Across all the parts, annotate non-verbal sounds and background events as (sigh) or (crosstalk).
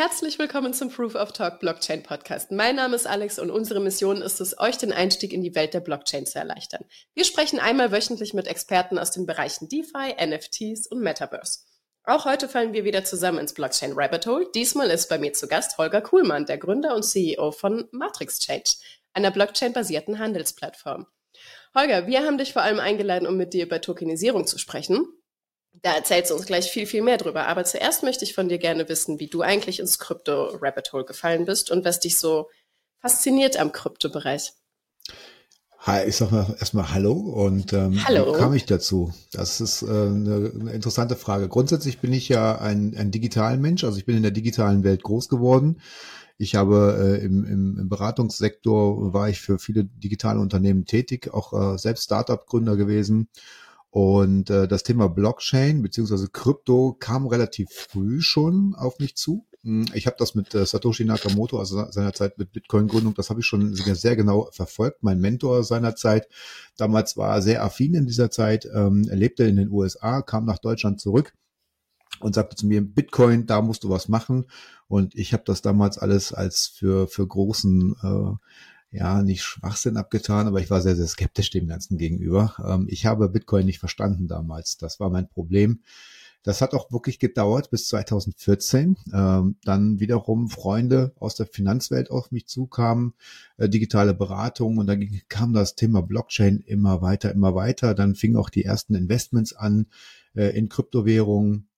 herzlich willkommen zum Proof of Talk Blockchain Podcast. Mein Name ist Alex und unsere Mission ist es, euch den Einstieg in die Welt der Blockchain zu erleichtern. Wir sprechen einmal wöchentlich mit Experten aus den Bereichen DeFi, NFTs und Metaverse. Auch heute fallen wir wieder zusammen ins Blockchain Rabbit Hole. Diesmal ist bei mir zu Gast Holger Kuhlmann, der Gründer und CEO von Matrix Change, einer Blockchain-basierten Handelsplattform. Holger, wir haben dich vor allem eingeladen, um mit dir über Tokenisierung zu sprechen. Da erzählst du uns gleich viel, viel mehr drüber. Aber zuerst möchte ich von dir gerne wissen, wie du eigentlich ins Krypto-Rabbit Hole gefallen bist und was dich so fasziniert am Kryptobereich. Hi, ich sag mal erstmal Hallo und ähm, Hallo. wie kam ich dazu? Das ist äh, eine, eine interessante Frage. Grundsätzlich bin ich ja ein, ein digitalen Mensch, also ich bin in der digitalen Welt groß geworden. Ich habe äh, im, im, im Beratungssektor war ich für viele digitale Unternehmen tätig, auch äh, selbst Startup-Gründer gewesen und äh, das Thema Blockchain beziehungsweise Krypto kam relativ früh schon auf mich zu. Hm, ich habe das mit äh, Satoshi Nakamoto, also seinerzeit mit Bitcoin-Gründung, das habe ich schon sehr genau verfolgt. Mein Mentor seinerzeit, damals war sehr affin in dieser Zeit, ähm, er lebte in den USA, kam nach Deutschland zurück und sagte zu mir, Bitcoin, da musst du was machen. Und ich habe das damals alles als für, für großen äh, ja, nicht Schwachsinn abgetan, aber ich war sehr, sehr skeptisch dem Ganzen gegenüber. Ähm, ich habe Bitcoin nicht verstanden damals. Das war mein Problem. Das hat auch wirklich gedauert bis 2014. Ähm, dann wiederum Freunde aus der Finanzwelt auf mich zukamen, äh, digitale Beratung und dann kam das Thema Blockchain immer weiter, immer weiter. Dann fingen auch die ersten Investments an äh, in Kryptowährungen.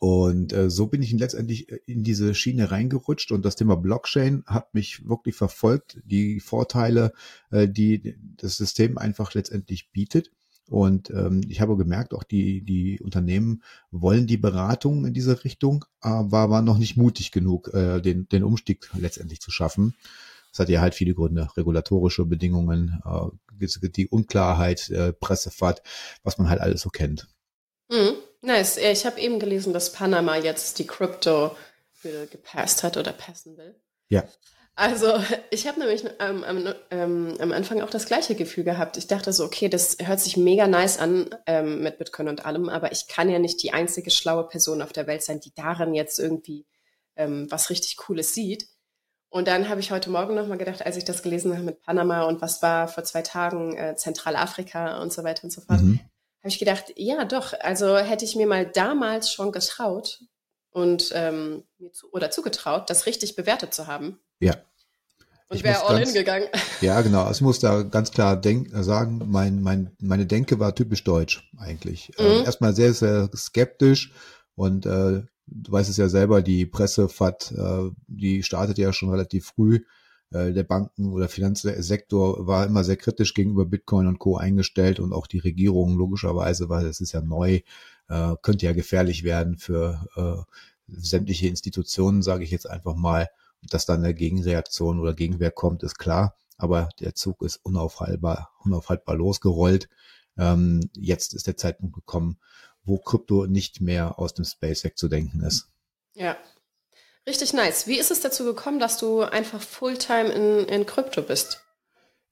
Und äh, so bin ich letztendlich äh, in diese Schiene reingerutscht und das Thema Blockchain hat mich wirklich verfolgt, die Vorteile, äh, die das System einfach letztendlich bietet. Und ähm, ich habe gemerkt, auch die, die Unternehmen wollen die Beratung in diese Richtung, aber waren noch nicht mutig genug, äh, den, den Umstieg letztendlich zu schaffen. Das hat ja halt viele Gründe, regulatorische Bedingungen, äh, die Unklarheit, äh, Pressefahrt, was man halt alles so kennt. Mhm. Nice. Ich habe eben gelesen, dass Panama jetzt die Crypto gepasst hat oder passen will. Ja. Also ich habe nämlich ähm, am, ähm, am Anfang auch das gleiche Gefühl gehabt. Ich dachte so, okay, das hört sich mega nice an ähm, mit Bitcoin und allem, aber ich kann ja nicht die einzige schlaue Person auf der Welt sein, die darin jetzt irgendwie ähm, was richtig Cooles sieht. Und dann habe ich heute Morgen nochmal gedacht, als ich das gelesen habe mit Panama und was war vor zwei Tagen äh, Zentralafrika und so weiter und so fort, mhm habe ich gedacht, ja doch, also hätte ich mir mal damals schon getraut und ähm, mir zu, oder zugetraut, das richtig bewertet zu haben. Ja. Und wäre all in gegangen. (laughs) Ja, genau. Also ich muss da ganz klar denk, sagen, mein, mein, meine Denke war typisch deutsch eigentlich. Ähm, mhm. Ähm, erstmal sehr, sehr skeptisch und äh, du weißt es ja selber, die Pressefahrt, äh, die startet ja schon relativ früh äh, der Banken- oder Finanzsektor war immer sehr kritisch gegenüber Bitcoin und Co. eingestellt und auch die Regierung logischerweise, weil es ist ja neu, äh, könnte ja gefährlich werden für äh, sämtliche Institutionen, sage ich jetzt einfach mal. Dass dann eine Gegenreaktion oder Gegenwehr kommt, ist klar. Aber der Zug ist unaufhaltbar, unaufhaltbar losgerollt. Ähm, jetzt ist der Zeitpunkt gekommen, wo Krypto nicht mehr aus dem Space wegzudenken ist. Ja, Richtig nice. Wie ist es dazu gekommen, dass du einfach Fulltime in, in Krypto bist?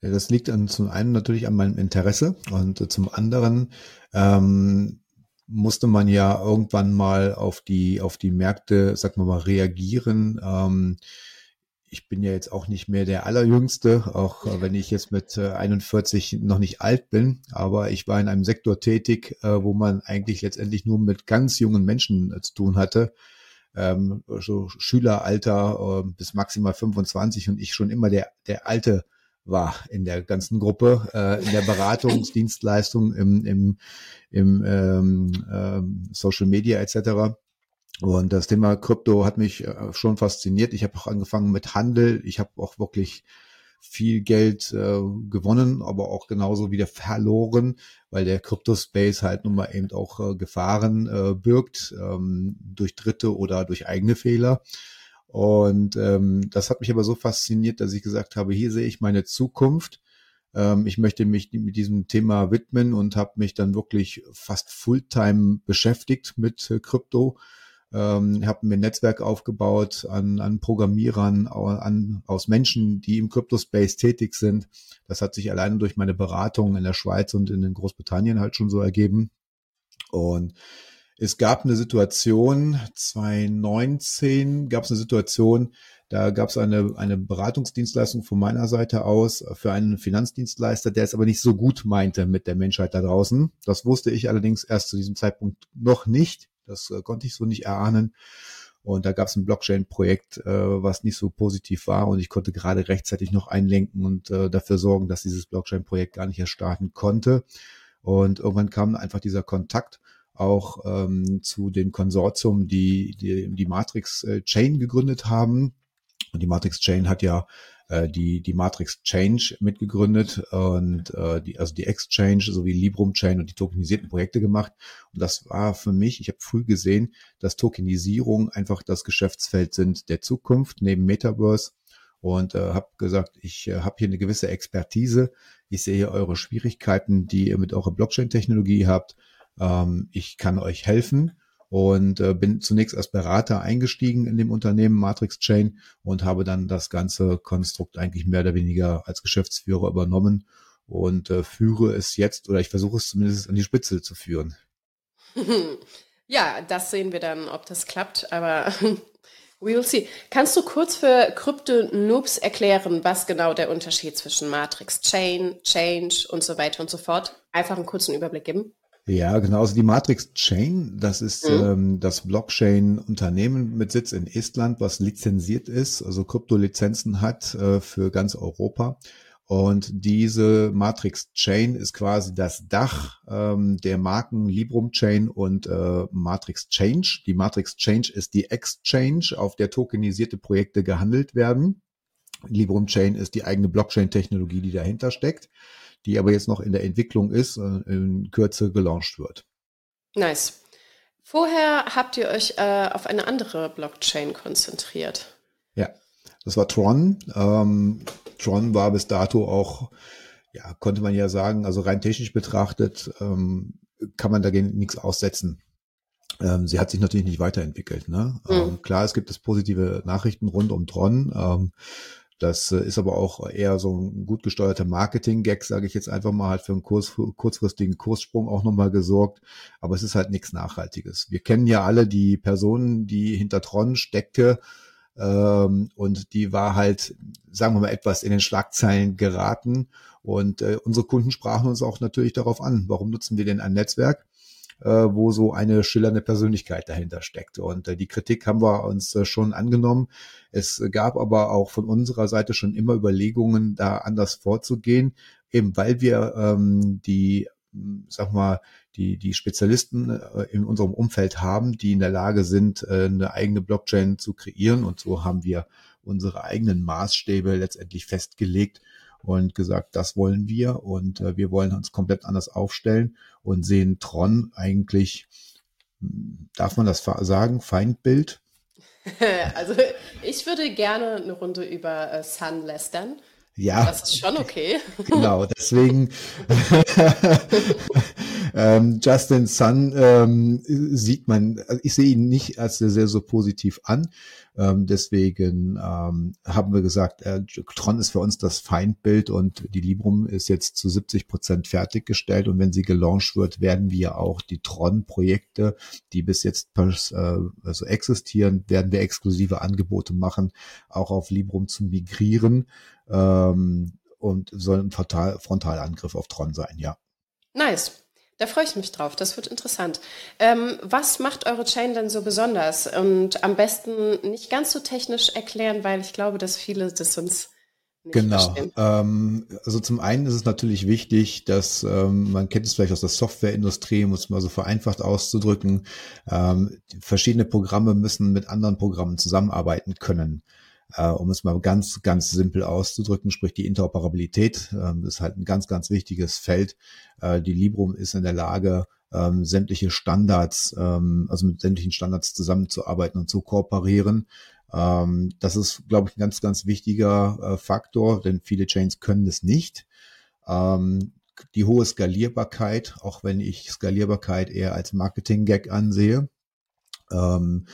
Ja, das liegt an, zum einen natürlich an meinem Interesse und äh, zum anderen ähm, musste man ja irgendwann mal auf die auf die Märkte, sag mal mal, reagieren. Ähm, ich bin ja jetzt auch nicht mehr der allerjüngste, auch äh, wenn ich jetzt mit äh, 41 noch nicht alt bin, aber ich war in einem Sektor tätig, äh, wo man eigentlich letztendlich nur mit ganz jungen Menschen äh, zu tun hatte ähm, so Schüleralter äh, bis maximal 25 und ich schon immer der, der Alte war in der ganzen Gruppe, äh, in der Beratungsdienstleistung, im, im, im ähm, ähm, Social Media etc. Und das Thema Krypto hat mich äh, schon fasziniert. Ich habe auch angefangen mit Handel. Ich habe auch wirklich viel Geld äh, gewonnen, aber auch genauso wieder verloren, weil der Crypto-Space halt nun mal eben auch äh, Gefahren äh, birgt ähm, durch Dritte oder durch eigene Fehler. Und ähm, das hat mich aber so fasziniert, dass ich gesagt habe, hier sehe ich meine Zukunft. Ähm, ich möchte mich mit diesem Thema widmen und habe mich dann wirklich fast Fulltime beschäftigt mit äh, Krypto ähm, habe mir ein Netzwerk aufgebaut an, an Programmierern, an, aus Menschen, die im Crypto-Space tätig sind. Das hat sich alleine durch meine Beratung in der Schweiz und in Großbritannien halt schon so ergeben. Und es gab eine Situation, 2019 gab es eine Situation, da gab es eine, eine Beratungsdienstleistung von meiner Seite aus für einen Finanzdienstleister, der es aber nicht so gut meinte mit der Menschheit da draußen. Das wusste ich allerdings erst zu diesem Zeitpunkt noch nicht. Das äh, konnte ich so nicht erahnen. Und da gab es ein Blockchain-Projekt, äh, was nicht so positiv war. Und ich konnte gerade rechtzeitig noch einlenken und äh, dafür sorgen, dass dieses Blockchain-Projekt gar nicht erst starten konnte. Und irgendwann kam einfach dieser Kontakt auch ähm, zu den Konsortium, die die, die Matrix äh, Chain gegründet haben. Und die Matrix Chain hat ja äh, die, die Matrix Change mitgegründet und äh, die, also die Exchange sowie Librum Chain und die tokenisierten Projekte gemacht. Und das war für mich, ich habe früh gesehen, dass Tokenisierung einfach das Geschäftsfeld sind der Zukunft neben Metaverse und äh, habe gesagt, ich äh, habe hier eine gewisse Expertise. Ich sehe eure Schwierigkeiten, die ihr mit eurer Blockchain-Technologie habt. Ähm, ich kann euch helfen und äh, bin zunächst als Berater eingestiegen in dem Unternehmen Matrix Chain und habe dann das ganze Konstrukt eigentlich mehr oder weniger als Geschäftsführer übernommen und äh, führe es jetzt oder ich versuche es zumindest an die Spitze zu führen. (laughs) Ja, das sehen wir dann, ob das klappt, aber (laughs) we will see. Kannst du kurz für Krypto-Noobs erklären, was genau der Unterschied zwischen Matrix Chain, Change und so weiter und so fort? Einfach einen kurzen Überblick geben. Ja, genau. Also die Matrix Chain, das ist mhm. ähm, das Blockchain-Unternehmen mit Sitz in Estland, was lizenziert ist, also Kryptolizenzen hat äh, für ganz Europa. Und diese Matrix Chain ist quasi das Dach ähm, der Marken Librum Chain und äh, Matrix Change. Die Matrix Change ist die Exchange, auf der tokenisierte Projekte gehandelt werden. Librum Chain ist die eigene Blockchain-Technologie, die dahinter steckt die aber jetzt noch in der Entwicklung ist, und in Kürze gelauncht wird. Nice. Vorher habt ihr euch äh, auf eine andere Blockchain konzentriert. Ja, das war Tron. Ähm, Tron war bis dato auch, ja, konnte man ja sagen, also rein technisch betrachtet, ähm, kann man dagegen nichts aussetzen. Ähm, sie hat sich natürlich nicht weiterentwickelt. Ne? Mhm. Ähm, klar, es gibt es positive Nachrichten rund um Tron. Das äh, ist aber auch eher so ein gut gesteuerter Marketing-Gag, sage ich jetzt einfach mal, halt für einen Kurs, kurzfristigen Kurssprung auch nochmal gesorgt. Aber es ist halt nichts Nachhaltiges. Wir kennen ja alle die Personen, die hinter Tron steckte. Ähm, und die war halt, sagen wir mal, etwas in den Schlagzeilen geraten. Und äh, unsere Kunden sprachen uns auch natürlich darauf an, warum nutzen wir denn ein Netzwerk? Äh, wo so eine schillernde Persönlichkeit dahinter steckt. Und äh, die Kritik haben wir uns äh, schon angenommen. Es gab aber auch von unserer Seite schon immer Überlegungen, da anders vorzugehen, eben weil wir ähm, die sag mal, die, die Spezialisten äh, in unserem Umfeld haben, die in der Lage sind, äh, eine eigene Blockchain zu kreieren. Und so haben wir unsere eigenen Maßstäbe letztendlich festgelegt und gesagt, das wollen wir und äh, wir wollen uns komplett anders aufstellen und sehen Tron eigentlich, hm, darf man das sagen, Feindbild? (laughs) Also ich würde gerne eine Runde über äh, Sun lästern. Ja. Das ist schon okay. (laughs) Genau, deswegen (laughs) ähm, Justin Sun ähm, sieht man, also ich sehe ihn nicht als sehr, sehr so positiv an. Ähm, deswegen ähm, haben wir gesagt, äh, Tron ist für uns das Feindbild und die Librum ist jetzt zu 70 Prozent fertiggestellt und wenn sie gelauncht wird, werden wir auch die Tron-Projekte, die bis jetzt äh, also existieren, werden wir exklusive Angebote machen, auch auf Librum zu migrieren ähm, und soll ein Frontal Frontalangriff auf Tron sein, ja. Nice. Da freue ich mich drauf. Das wird interessant. Ähm, was macht eure Chain denn so besonders? Und am besten nicht ganz so technisch erklären, weil ich glaube, dass viele das uns nicht Genau. Ähm, also zum einen ist es natürlich wichtig, dass ähm, man kennt es vielleicht aus der Softwareindustrie, um es mal so vereinfacht auszudrücken. Ähm, verschiedene Programme müssen mit anderen Programmen zusammenarbeiten können äh, um es mal ganz, ganz simpel auszudrücken, sprich die Interoperabilität ähm, ist halt ein ganz, ganz wichtiges Feld. Äh, die Librum ist in der Lage, ähm, sämtliche Standards, ähm, also mit sämtlichen Standards zusammenzuarbeiten und zu kooperieren. Ähm, das ist, glaube ich, ein ganz, ganz wichtiger äh, Faktor, denn viele Chains können es nicht. Ähm, die hohe Skalierbarkeit, auch wenn ich Skalierbarkeit eher als Marketing-Gag ansehe. Ähm,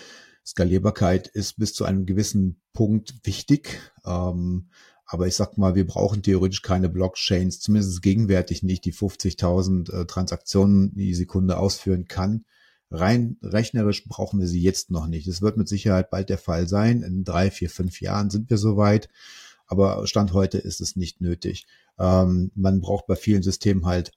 Skalierbarkeit ist bis zu einem gewissen Punkt wichtig. Ähm, aber ich sag mal, wir brauchen theoretisch keine Blockchains, zumindest gegenwärtig nicht, die 50.000 äh, Transaktionen die Sekunde ausführen kann. rein rechnerisch brauchen wir sie jetzt noch nicht. Es wird mit Sicherheit bald der Fall sein. In drei, vier, fünf Jahren sind wir soweit. Aber Stand heute ist es nicht nötig. Ähm, man braucht bei vielen Systemen halt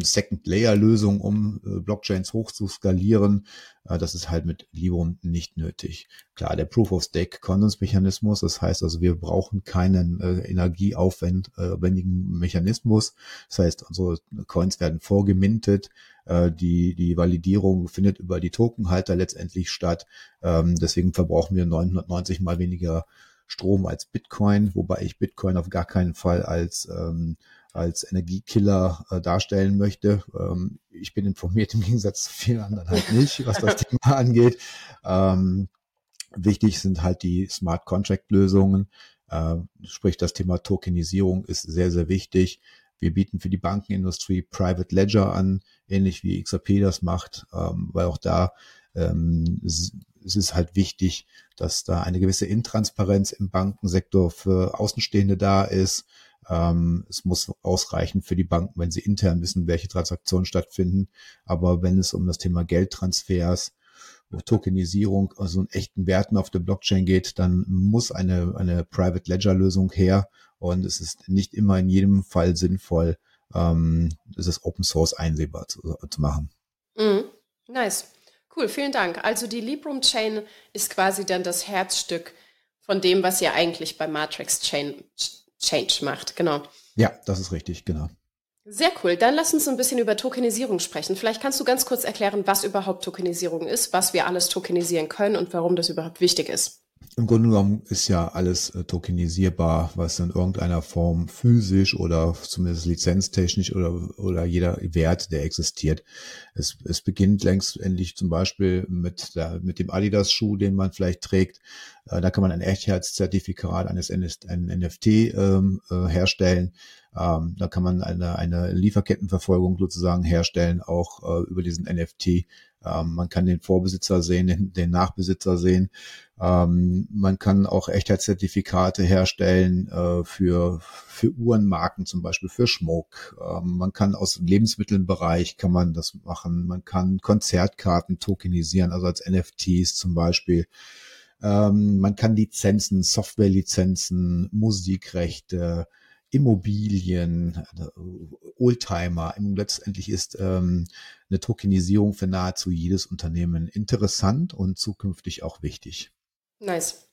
Second-Layer-Lösung, um äh, Blockchains hoch zu skalieren. Äh, das ist halt mit Librum nicht nötig. Klar, der Proof-of-Stake-Konsensmechanismus, das heißt also, wir brauchen keinen äh, energieaufwendigen Mechanismus. Das heißt, unsere Coins werden vorgemintet. Die, die Validierung findet über die Tokenhalter letztendlich statt. Ähm, deswegen verbrauchen wir 990 mal weniger Strom als Bitcoin, wobei ich Bitcoin auf gar keinen Fall als ähm, als Energiekiller äh, darstellen möchte. Ähm, ich bin informiert im Gegensatz zu vielen anderen halt nicht, was das (laughs) Thema angeht. Ähm, wichtig sind halt die Smart Contract Lösungen. Äh, sprich, das Thema Tokenisierung ist sehr, sehr wichtig. Wir bieten für die Bankenindustrie Private Ledger an, ähnlich wie XRP das macht, ähm, weil auch da ähm, es ist halt wichtig, dass da eine gewisse Intransparenz im Bankensektor für Außenstehende da ist. Ähm, es muss ausreichen für die Banken, wenn sie intern wissen, welche Transaktionen stattfinden. Aber wenn es um das Thema Geldtransfers, Tokenisierung, also einen echten Werten auf der Blockchain geht, dann muss eine, eine Private Ledger Lösung her. Und es ist nicht immer in jedem Fall sinnvoll, ähm, es ist Open Source einsehbar zu, zu machen. Mm, nice. Cool, vielen Dank. Also die Librum Chain ist quasi dann das Herzstück von dem, was ihr eigentlich bei Matrix Chain Change macht. Genau. Ja, das ist richtig, genau. Sehr cool. Dann lass uns ein bisschen über Tokenisierung sprechen. Vielleicht kannst du ganz kurz erklären, was überhaupt Tokenisierung ist, was wir alles tokenisieren können und warum das überhaupt wichtig ist. Im Grunde genommen ist ja alles äh, tokenisierbar, was in irgendeiner Form physisch oder zumindest lizenztechnisch oder, oder jeder Wert, der existiert. Es, es beginnt längst endlich zum Beispiel mit, der, mit dem Adidas-Schuh, den man vielleicht trägt. Äh, da kann man ein Echtheitszertifikat eines NFT ähm, äh, herstellen. Ähm, da kann man eine, eine Lieferkettenverfolgung sozusagen herstellen, auch äh, über diesen NFT. Ähm, man kann den Vorbesitzer sehen, den, den Nachbesitzer sehen. Ähm, man kann auch Echtheitszertifikate herstellen äh, für, für Uhrenmarken, zum Beispiel für Schmuck. Ähm, man kann aus dem Lebensmittelbereich kann man das machen. Man kann Konzertkarten tokenisieren, also als NFTs zum Beispiel. Ähm, man kann Lizenzen, Softwarelizenzen, Musikrechte, Immobilien, Oldtimer. Letztendlich ist ähm, eine Tokenisierung für nahezu jedes Unternehmen interessant und zukünftig auch wichtig. Nice.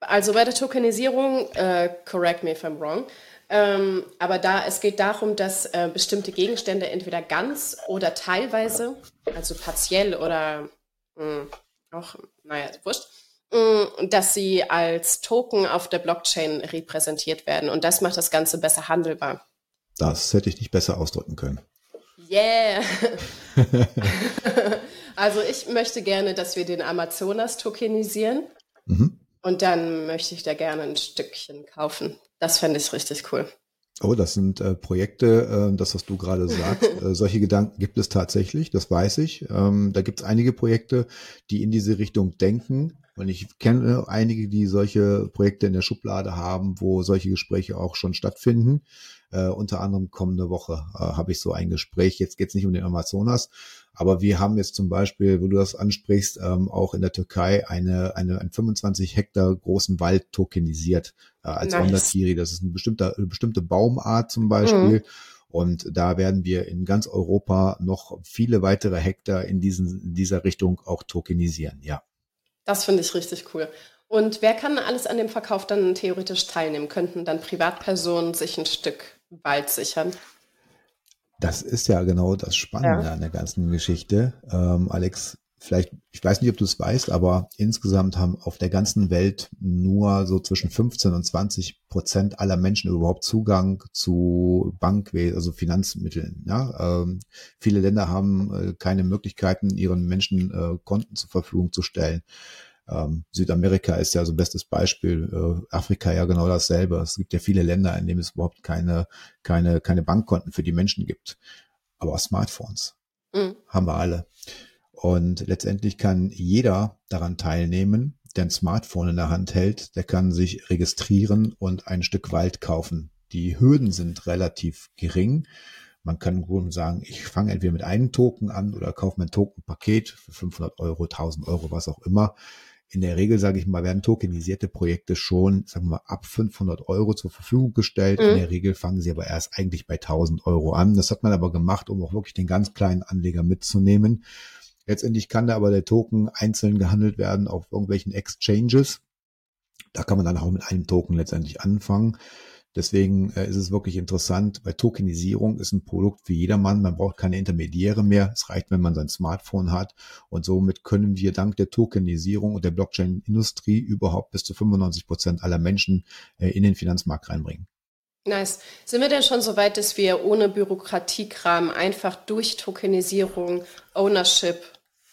Also bei der Tokenisierung, äh, correct me if I'm wrong, ähm, aber da es geht darum, dass äh, bestimmte Gegenstände entweder ganz oder teilweise, also partiell oder mh, hm, auch, naja, wurscht, dass sie als Token auf der Blockchain repräsentiert werden. Und das macht das Ganze besser handelbar. Das hätte ich nicht besser ausdrücken können. Yeah. (laughs) (laughs) also ich möchte gerne, dass wir den Amazonas tokenisieren. Mhm. Und dann möchte ich da gerne ein Stückchen kaufen. Das fände ich richtig cool. Oh, das sind äh, Projekte, äh, das, was du gerade sagst. (laughs) äh, solche Gedanken gibt es tatsächlich, das weiß ich. Ähm, da gibt es einige Projekte, die in diese Richtung denken. Und ich kenne einige, die solche Projekte in der Schublade haben, wo solche Gespräche auch schon stattfinden. Äh, unter anderem kommende Woche äh, habe ich so ein Gespräch. Jetzt geht es nicht um den Amazonas, aber wir haben jetzt zum Beispiel, wo du das ansprichst, ähm, auch in der Türkei eine, eine, einen 25 Hektar großen Wald tokenisiert äh, als nice. Das ist eine bestimmte, eine bestimmte Baumart zum Beispiel. Mhm. Und da werden wir in ganz Europa noch viele weitere Hektar in, diesen, in dieser Richtung auch tokenisieren, ja. Das finde ich richtig cool. Und wer kann alles an dem Verkauf dann theoretisch teilnehmen? Könnten dann Privatpersonen sich ein Stück Wald sichern? Das ist ja genau das Spannende ja. an der ganzen Geschichte. Ähm, Alex, vielleicht, ich weiß nicht, ob du es weißt, aber insgesamt haben auf der ganzen Welt nur so zwischen 15 und 20 Prozent aller Menschen überhaupt Zugang zu Bankwesen, also Finanzmitteln. Ja? Ähm, viele Länder haben äh, keine Möglichkeiten, ihren Menschen äh, Konten zur Verfügung zu stellen. Ähm, Südamerika ist ja so ein bestes Beispiel, äh, Afrika ja genau dasselbe. Es gibt ja viele Länder, in denen es überhaupt keine, keine, keine Bankkonten für die Menschen gibt. Aber Smartphones mhm. haben wir alle. Und letztendlich kann jeder daran teilnehmen, der ein Smartphone in der Hand hält, der kann sich registrieren und ein Stück Wald kaufen. Die Hürden sind relativ gering. Man kann gut sagen, ich fange entweder mit einem Token an oder kaufe mir ein Tokenpaket für 500 Euro, 1000 Euro, was auch immer. In der Regel, sage ich mal, werden tokenisierte Projekte schon, sagen wir mal, ab 500 Euro zur Verfügung gestellt. Mhm. In der Regel fangen sie aber erst eigentlich bei 1000 Euro an. Das hat man aber gemacht, um auch wirklich den ganz kleinen Anleger mitzunehmen. Letztendlich kann da aber der Token einzeln gehandelt werden auf irgendwelchen Exchanges. Da kann man dann auch mit einem Token letztendlich anfangen. Deswegen äh, ist es wirklich interessant, weil Tokenisierung ist ein Produkt für jedermann. Man braucht keine Intermediäre mehr. Es reicht, wenn man sein Smartphone hat. Und somit können wir dank der Tokenisierung und der Blockchain-Industrie überhaupt bis zu 95 Prozent aller Menschen äh, in den Finanzmarkt reinbringen. Nice. Sind wir denn schon so weit, dass wir ohne Bürokratiekram einfach durch Tokenisierung Ownership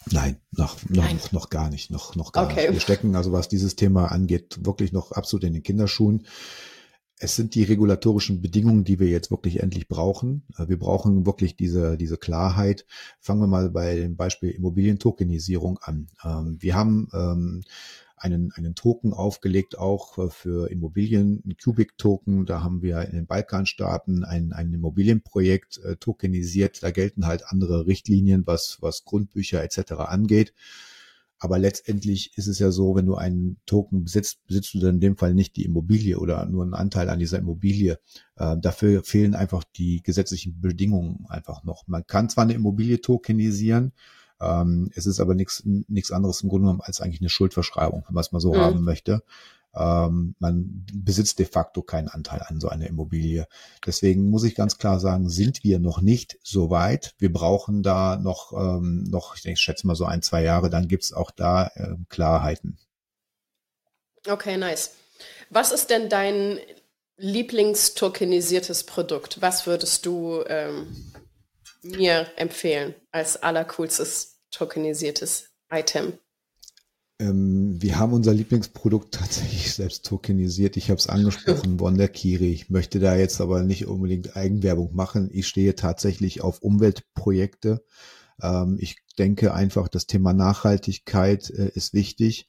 Nein, noch, noch, Nein. noch gar nicht, noch, noch gar okay. nicht. Wir stecken also, was dieses Thema angeht, wirklich noch absolut in den Kinderschuhen es sind die regulatorischen Bedingungen, die wir jetzt wirklich endlich brauchen. Äh, wir brauchen wirklich diese, diese Klarheit. Fangen wir mal bei dem Beispiel Immobilientokenisierung an. Ähm, wir haben ähm, einen, einen Token aufgelegt, auch äh, für Immobilien, ein Cubic-Token. Da haben wir in den Balkanstaaten ein, ein Immobilienprojekt äh, tokenisiert. Da gelten halt andere Richtlinien, was, was Grundbücher etc. angeht. Aber letztendlich ist es ja so, wenn du einen Token besitzt, besitzt du dann in dem Fall nicht die Immobilie oder nur einen Anteil an dieser Immobilie. Äh, dafür fehlen einfach die gesetzlichen Bedingungen einfach noch. Man kann zwar eine Immobilie tokenisieren, ähm, es ist aber nichts anderes im Grunde genommen als eigentlich eine Schuldverschreibung, wenn man es mal so mhm. haben möchte. Ähm, man besitzt de facto keinen Anteil an so einer Immobilie. Deswegen muss ich ganz klar sagen, sind wir noch nicht so weit. Wir brauchen da noch, ähm, noch ich, denke, ich schätze mal so ein, zwei Jahre, dann gibt's auch da äh, Klarheiten. Okay, nice. Was ist denn dein Lieblingstokenisiertes Produkt? Was würdest du ähm, mir empfehlen als allercoolstes tokenisiertes Item? Ähm, wir haben unser Lieblingsprodukt tatsächlich (laughs) selbst tokenisiert. Ich habe es angesprochen, (laughs) Wonderkiri. Ich möchte da jetzt aber nicht unbedingt Eigenwerbung machen. Ich stehe tatsächlich auf Umweltprojekte. Ähm, ich denke einfach, das Thema Nachhaltigkeit äh, ist wichtig.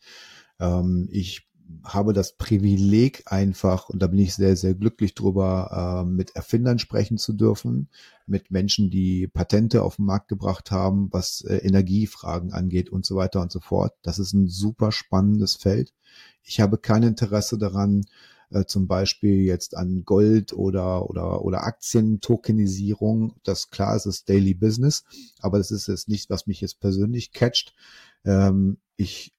Ähm, ich habe das Privileg einfach, und da bin ich sehr, sehr glücklich drüber, äh, mit Erfindern sprechen zu dürfen, mit Menschen, die Patente auf den Markt gebracht haben, was äh, Energiefragen angeht und so weiter und so fort. Das ist ein super spannendes Feld. Ich habe kein Interesse daran, äh, zum Beispiel jetzt an Gold oder, oder, oder Aktien-Tokenisierung. Das klar ist es Daily Business, aber das ist jetzt nicht, was mich jetzt persönlich catcht. Ähm, ich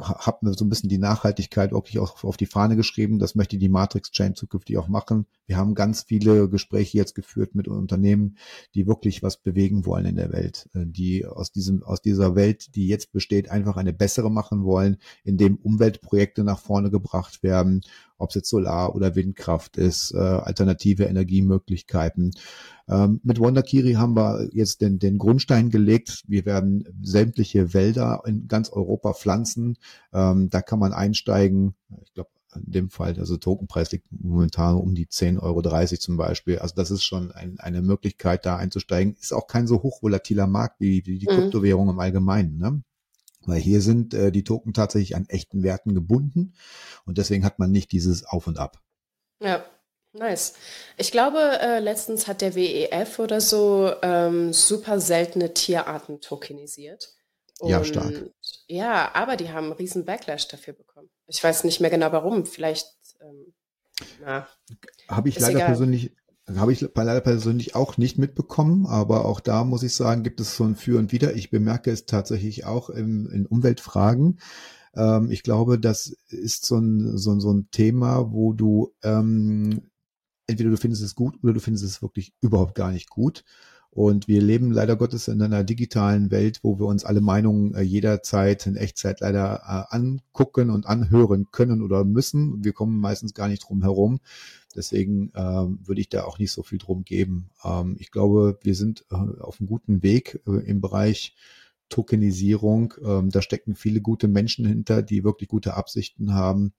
habe mir so ein bisschen die Nachhaltigkeit wirklich auch auf die Fahne geschrieben. Das möchte die Matrix Chain zukünftig auch machen. Wir haben ganz viele Gespräche jetzt geführt mit Unternehmen, die wirklich was bewegen wollen in der Welt, äh, die aus diesem, aus dieser Welt, die jetzt besteht, einfach eine bessere machen wollen, indem Umweltprojekte nach vorne gebracht werden, ob es jetzt Solar- oder Windkraft ist, äh, alternative Energiemöglichkeiten. Ähm, mit Wonderkiri haben wir jetzt den, den Grundstein gelegt. Wir werden sämtliche Wälder in ganz Europa pflanzen. Ähm, da kann man einsteigen. Ich glaube, in dem Fall, also Tokenpreis liegt momentan um die 10,30 Euro zum Beispiel. Also das ist schon ein, eine Möglichkeit, da einzusteigen. Ist auch kein so hochvolatiler Markt wie, wie die mhm. Kryptowährung im Allgemeinen. Ne? Weil hier sind äh, die Token tatsächlich an echten Werten gebunden und deswegen hat man nicht dieses Auf und Ab. Ja, Nice. Ich glaube, äh, letztens hat der WEF oder so ähm, super seltene Tierarten tokenisiert. Und, ja, stark. Ja, aber die haben einen riesen Backlash dafür bekommen. Ich weiß nicht mehr genau warum. Vielleicht, ähm, na. Habe ich leider egal. persönlich, habe ich leider persönlich auch nicht mitbekommen, aber auch da muss ich sagen, gibt es so ein Für und Wider. Ich bemerke es tatsächlich auch im, in Umweltfragen. Ähm, ich glaube, das ist so ein, so, so ein Thema, wo du ähm, entweder du findest es gut oder du findest es wirklich überhaupt gar nicht gut. Und wir leben leider Gottes in einer digitalen Welt, wo wir uns alle Meinungen äh, jederzeit in Echtzeit leider äh, angucken und anhören können oder müssen. Wir kommen meistens gar nicht drum herum. Deswegen ähm, würde ich da auch nicht so viel drum geben. Ähm, ich glaube, wir sind äh, auf einem guten Weg äh, im Bereich Tokenisierung. Ähm, da stecken viele gute Menschen hinter, die wirklich gute Absichten haben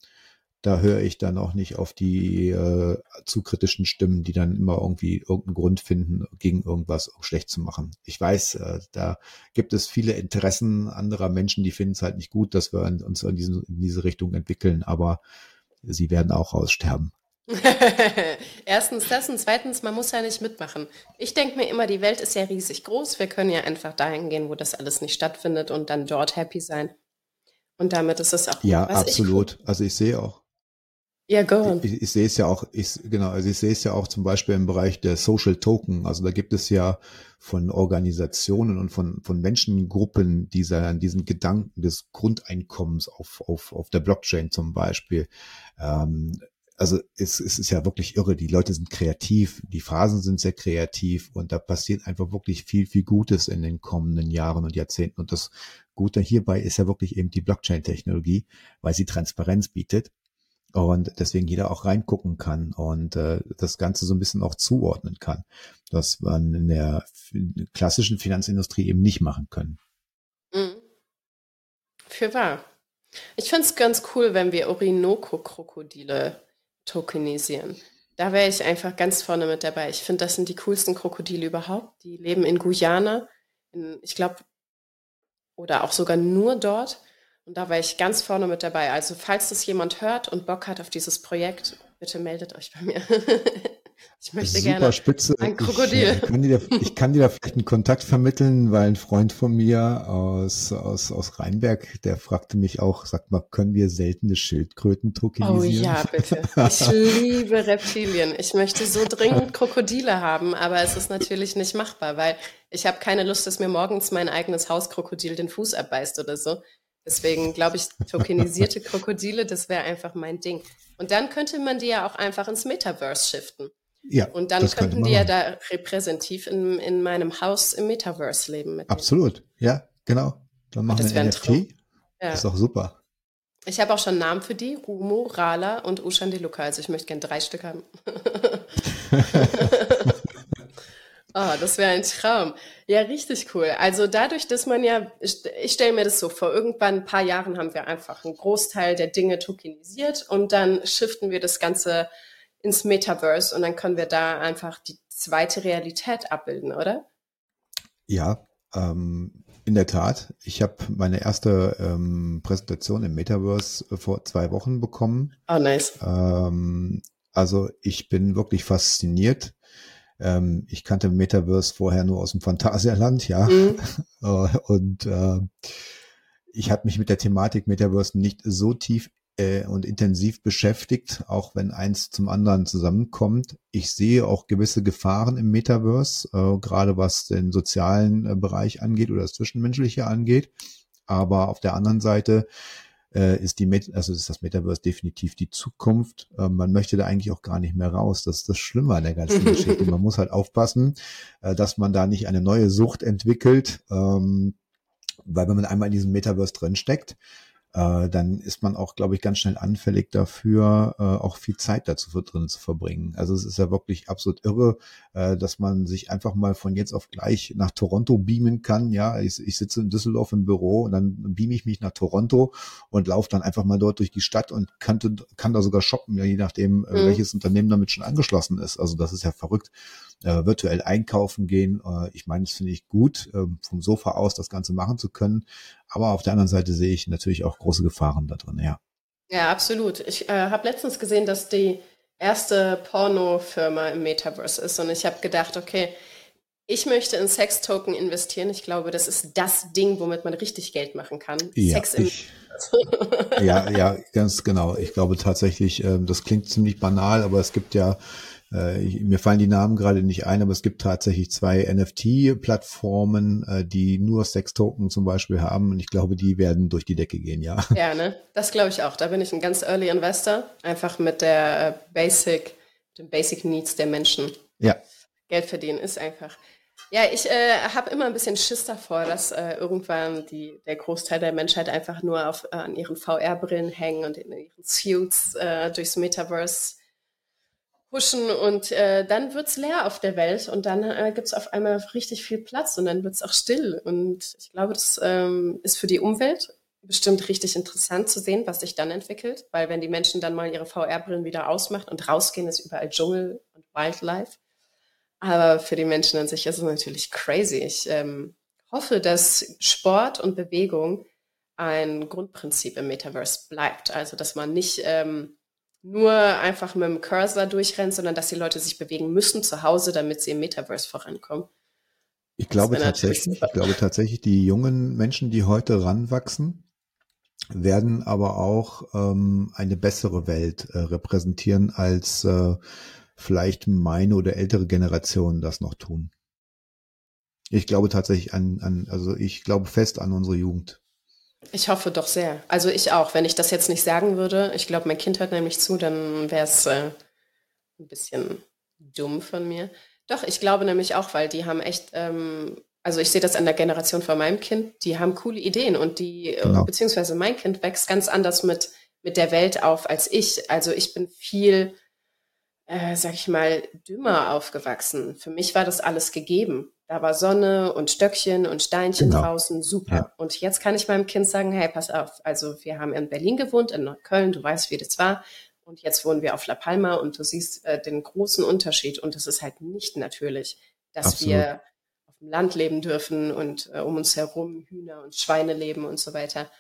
da höre ich dann auch nicht auf die äh, zu kritischen Stimmen, die dann immer irgendwie irgendeinen Grund finden, gegen irgendwas schlecht zu machen. Ich weiß, äh, da gibt es viele Interessen anderer Menschen, die finden es halt nicht gut, dass wir uns in, diesen, in diese Richtung entwickeln, aber sie werden auch aussterben. (laughs) Erstens das und zweitens, man muss ja nicht mitmachen. Ich denke mir immer, die Welt ist ja riesig groß. Wir können ja einfach dahin gehen, wo das alles nicht stattfindet und dann dort happy sein. Und damit ist es auch. Ja, absolut. Ich, also ich sehe auch. Ja, go on. Ich, ich, sehe es ja auch, ich, genau, also ich sehe es ja auch zum Beispiel im Bereich der Social Token. Also da gibt es ja von Organisationen und von, von Menschengruppen dieser, diesen Gedanken des Grundeinkommens auf, auf, auf der Blockchain zum Beispiel. Ähm, also es, es ist ja wirklich irre. Die Leute sind kreativ, die Phasen sind sehr kreativ und da passiert einfach wirklich viel, viel Gutes in den kommenden Jahren und Jahrzehnten. Und das Gute hierbei ist ja wirklich eben die Blockchain-Technologie, weil sie Transparenz bietet und deswegen jeder auch reingucken kann und äh, das Ganze so ein bisschen auch zuordnen kann, was man in der klassischen Finanzindustrie eben nicht machen können. Mhm. Für wahr. Ich finde es ganz cool, wenn wir Orinoco-Krokodile tokenisieren. Da wäre ich einfach ganz vorne mit dabei. Ich finde, das sind die coolsten Krokodile überhaupt. Die leben in Guyana, in, ich glaube, oder auch sogar nur dort. Und da war ich ganz vorne mit dabei. Also falls das jemand hört und Bock hat auf dieses Projekt, bitte meldet euch bei mir. (laughs) Ich möchte Super gerne spitze. ein Krokodil. Ich, äh, kann dir, ich kann dir da vielleicht einen Kontakt vermitteln, weil ein Freund von mir aus, aus, aus Rheinberg, der fragte mich auch, sagt mal, können wir seltene Schildkröten tokenisieren? Oh ja, bitte. Ich (laughs) liebe Reptilien. Ich möchte so dringend Krokodile haben, aber es ist natürlich nicht machbar, weil ich habe keine Lust, dass mir morgens mein eigenes Hauskrokodil den Fuß abbeißt oder so. Deswegen glaube ich, tokenisierte Krokodile, das wäre einfach mein Ding. Und dann könnte man die ja auch einfach ins Metaverse shiften. Ja, und dann könnten die ja da repräsentativ in, in meinem Haus im Metaverse leben. Absolut, ja, genau. Dann machen wir ein NFT. Ja. Das ist auch super. Ich habe auch schon Namen für die, Rumo, Rala und Ushan Deluca. Also ich möchte gerne drei Stück haben. (laughs) (laughs) oh, das wäre ein Traum. Ja, richtig cool. Also dadurch, dass man ja, ich, ich stelle mir das so vor, irgendwann ein paar Jahren haben wir einfach einen Großteil der Dinge tokenisiert und dann shiften wir das Ganze ins Metaverse und dann können wir da einfach die zweite Realität abbilden, oder? Ja, ähm, in der Tat. Ich habe meine erste ähm, Präsentation im Metaverse äh, vor zwei Wochen bekommen. Oh, nice. Ähm, also ich bin wirklich fasziniert. Ähm, ich kannte Metaverse vorher nur aus dem Phantasialand, ja. Mhm. (laughs) Äh, und äh, ich habe mich mit der Thematik Metaverse nicht so tief äh, und intensiv beschäftigt, auch wenn eins zum anderen zusammenkommt. Ich sehe auch gewisse Gefahren im Metaverse, äh, gerade was den sozialen äh, Bereich angeht oder das Zwischenmenschliche angeht. Aber auf der anderen Seite äh, ist die Met also ist das Metaverse definitiv die Zukunft. Äh, man möchte da eigentlich auch gar nicht mehr raus. Das ist das Schlimme an der ganzen (laughs) Geschichte. Man muss halt aufpassen, äh, dass man da nicht eine neue Sucht entwickelt. Ähm, weil wenn man einmal in diesem Metaverse drinsteckt, äh, dann ist man auch, glaube ich, ganz schnell anfällig dafür, äh, auch viel Zeit dazu drin zu verbringen. Also es ist ja wirklich absolut irre, äh, dass man sich einfach mal von jetzt auf gleich nach Toronto beamen kann. Ja, ich, ich sitze in Düsseldorf im Büro und dann beame ich mich nach Toronto und laufe dann einfach mal dort durch die Stadt und kann, kann da sogar shoppen, ja, je nachdem, äh, mhm. welches Unternehmen damit schon angeschlossen ist. Also das ist ja verrückt äh, virtuell einkaufen gehen. Äh, ich meine, das finde ich gut, äh, vom Sofa aus das Ganze machen zu können. Aber auf der anderen Seite sehe ich natürlich auch große Gefahren da drin, ja. Ja, absolut. Ich äh, habe letztens gesehen, dass die erste Porno-Firma im Metaverse ist und ich habe gedacht, okay, ich möchte in Sex-Token investieren. Ich glaube, das ist das Ding, womit man richtig Geld machen kann. Ja, Sex im ich, ja, (laughs) ja, ganz genau. Ich glaube tatsächlich, äh, das klingt ziemlich banal, aber es gibt ja ich, mir fallen die Namen gerade nicht ein, aber es gibt tatsächlich zwei NFT-Plattformen, äh, die nur Sex-Token zum Beispiel haben. Und ich glaube, die werden durch die Decke gehen, ja. Ja, ne? Das glaube ich auch. Da bin ich ein ganz Early Investor. Einfach mit der äh, Basic, den Basic Needs der Menschen. Ja. Geld verdienen ist einfach. Ja, ich äh, habe immer ein bisschen Schiss davor, dass äh, irgendwann die, der Großteil der Menschheit einfach nur auf, äh, an ihren VR-Brillen hängen und in ihren Suits äh, durchs Metaverse pushen und äh, dann wird's leer auf der Welt und dann äh, gibt's auf einmal richtig viel Platz und dann wird's auch still. Und ich glaube, das ähm, ist für die Umwelt bestimmt richtig interessant zu sehen, was sich dann entwickelt, weil wenn die Menschen dann mal ihre VR-Brillen wieder ausmachen und rausgehen, ist überall Dschungel und Wildlife. Aber für die Menschen an sich ist es natürlich crazy. Ich ähm, hoffe, dass Sport und Bewegung ein Grundprinzip im Metaverse bleibt. Also, dass man nicht ähm, nur einfach mit dem Cursor durchrennt, sondern dass die Leute sich bewegen müssen zu Hause, damit sie im Metaverse vorankommen. Ich glaube tatsächlich, ich glaube tatsächlich, die jungen Menschen, die heute ranwachsen, werden aber auch ähm, eine bessere Welt äh, repräsentieren, als äh, vielleicht meine oder ältere Generationen das noch tun. Ich glaube tatsächlich an, an, also ich glaube fest an unsere Jugend. Ich hoffe doch sehr. Also ich auch. Wenn ich das jetzt nicht sagen würde, ich glaube, mein Kind hört nämlich zu, dann wäre es äh, ein bisschen dumm von mir. Doch, ich glaube nämlich auch, weil die haben echt, ähm, also ich sehe das an der Generation von meinem Kind, die haben coole Ideen und die, äh, genau. beziehungsweise mein Kind wächst ganz anders mit, mit der Welt auf als ich. Also ich bin viel, äh, sag ich mal, dümmer aufgewachsen. Für mich war das alles gegeben. Da war Sonne und Stöckchen und Steinchen genau. draußen, super. Ja. Und jetzt kann ich meinem Kind sagen, hey, pass auf, also wir haben in Berlin gewohnt, in Neukölln, du weißt, wie das war. Und jetzt wohnen wir auf La Palma und du siehst äh, den großen Unterschied. Und es ist halt nicht natürlich, dass Absolut. wir auf dem Land leben dürfen und äh, um uns herum Hühner und Schweine leben und so weiter.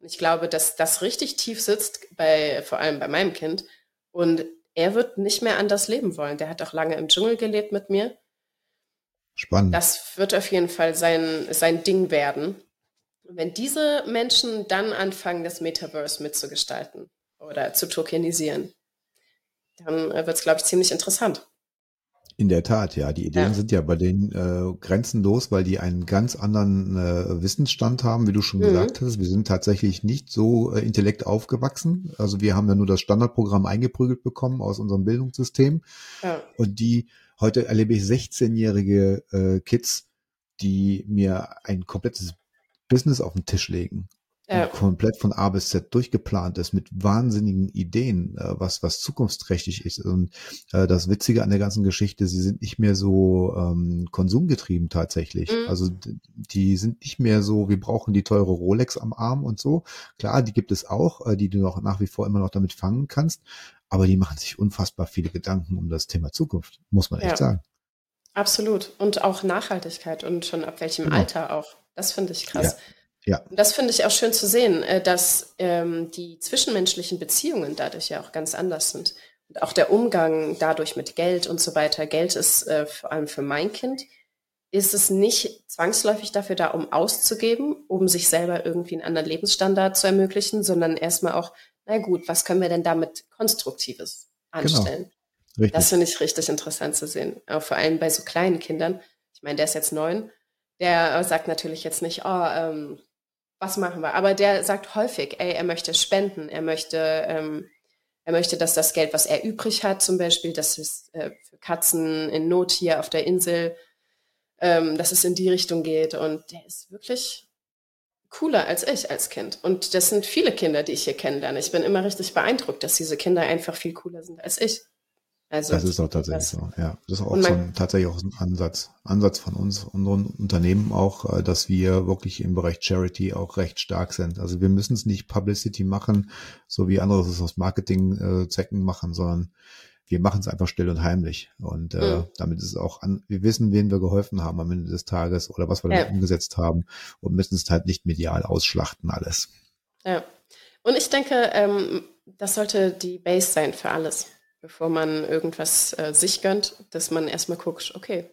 Und ich glaube, dass das richtig tief sitzt, bei, vor allem bei meinem Kind. Und er wird nicht mehr anders leben wollen. Der hat auch lange im Dschungel gelebt mit mir. Spannend. Das wird auf jeden Fall sein, sein Ding werden. Wenn diese Menschen dann anfangen, das Metaverse mitzugestalten oder zu tokenisieren, dann äh, wird es, glaube ich, ziemlich interessant. In der Tat, ja. Die Ideen ja. sind ja bei denen äh, grenzenlos, weil die einen ganz anderen äh, Wissensstand haben, wie du schon mhm. gesagt hast. Wir sind tatsächlich nicht so äh, intellekt aufgewachsen. Also wir haben ja nur das Standardprogramm eingeprügelt bekommen aus unserem Bildungssystem. Ja. Und die Heute erlebe ich 16-jährige äh, Kids, die mir ein komplettes Business auf den Tisch legen. Ja. komplett von A bis Z durchgeplant ist mit wahnsinnigen Ideen, äh, was was zukunftsträchtig ist. Und äh, das Witzige an der ganzen Geschichte, sie sind nicht mehr so ähm, konsumgetrieben tatsächlich. Mhm. Also die sind nicht mehr so, wir brauchen die teure Rolex am Arm und so. Klar, die gibt es auch, äh, die du noch nach wie vor immer noch damit fangen kannst aber die machen sich unfassbar viele Gedanken um das Thema Zukunft, muss man echt ja. sagen. Absolut. Und auch Nachhaltigkeit und schon ab welchem genau. Alter auch. Das finde ich krass. Ja. ja. Und das finde ich auch schön zu sehen, äh, dass ähm, die zwischenmenschlichen Beziehungen dadurch ja auch ganz anders sind. Und auch der Umgang dadurch mit Geld und so weiter. Geld ist äh, vor allem für mein Kind, ist es nicht zwangsläufig dafür da, um auszugeben, um sich selber irgendwie einen anderen Lebensstandard zu ermöglichen, sondern erstmal auch na gut, was können wir denn damit Konstruktives genau. anstellen? Genau. Das finde ich richtig interessant zu sehen. Auch vor allem bei so kleinen Kindern. Ich meine, der ist jetzt neun. Der sagt natürlich jetzt nicht, oh, ähm, was machen wir? Aber der sagt häufig, ey, er möchte spenden, er möchte, ähm, er möchte, dass das Geld, was er übrig hat, zum Beispiel, dass es äh, für Katzen in Not hier auf der Insel, ähm, dass es in die Richtung geht. Und der ist wirklich cooler als ich als Kind. Und das sind viele Kinder, die ich hier kennenlerne. Ich bin immer richtig beeindruckt, dass diese Kinder einfach viel cooler sind als ich. Also, das ist auch tatsächlich das. so, ja. Das ist auch so ein, tatsächlich auch ein Ansatz, Ansatz von uns, unseren Unternehmen auch, äh, dass wir wirklich im Bereich Charity auch recht stark sind. Also wir müssen es nicht Publicity machen, so wie andere es aus Marketing-Zwecken äh, machen, sondern wir machen es einfach still und heimlich. Und äh, mhm. damit ist es auch an, wir wissen, wen wir geholfen haben am Ende des Tages oder was wir ja. umgesetzt haben und müssen es halt nicht medial ausschlachten alles. Ja. Und ich denke, ähm, das sollte die Base sein für alles, bevor man irgendwas äh, sich gönnt, dass man erstmal guckt, okay.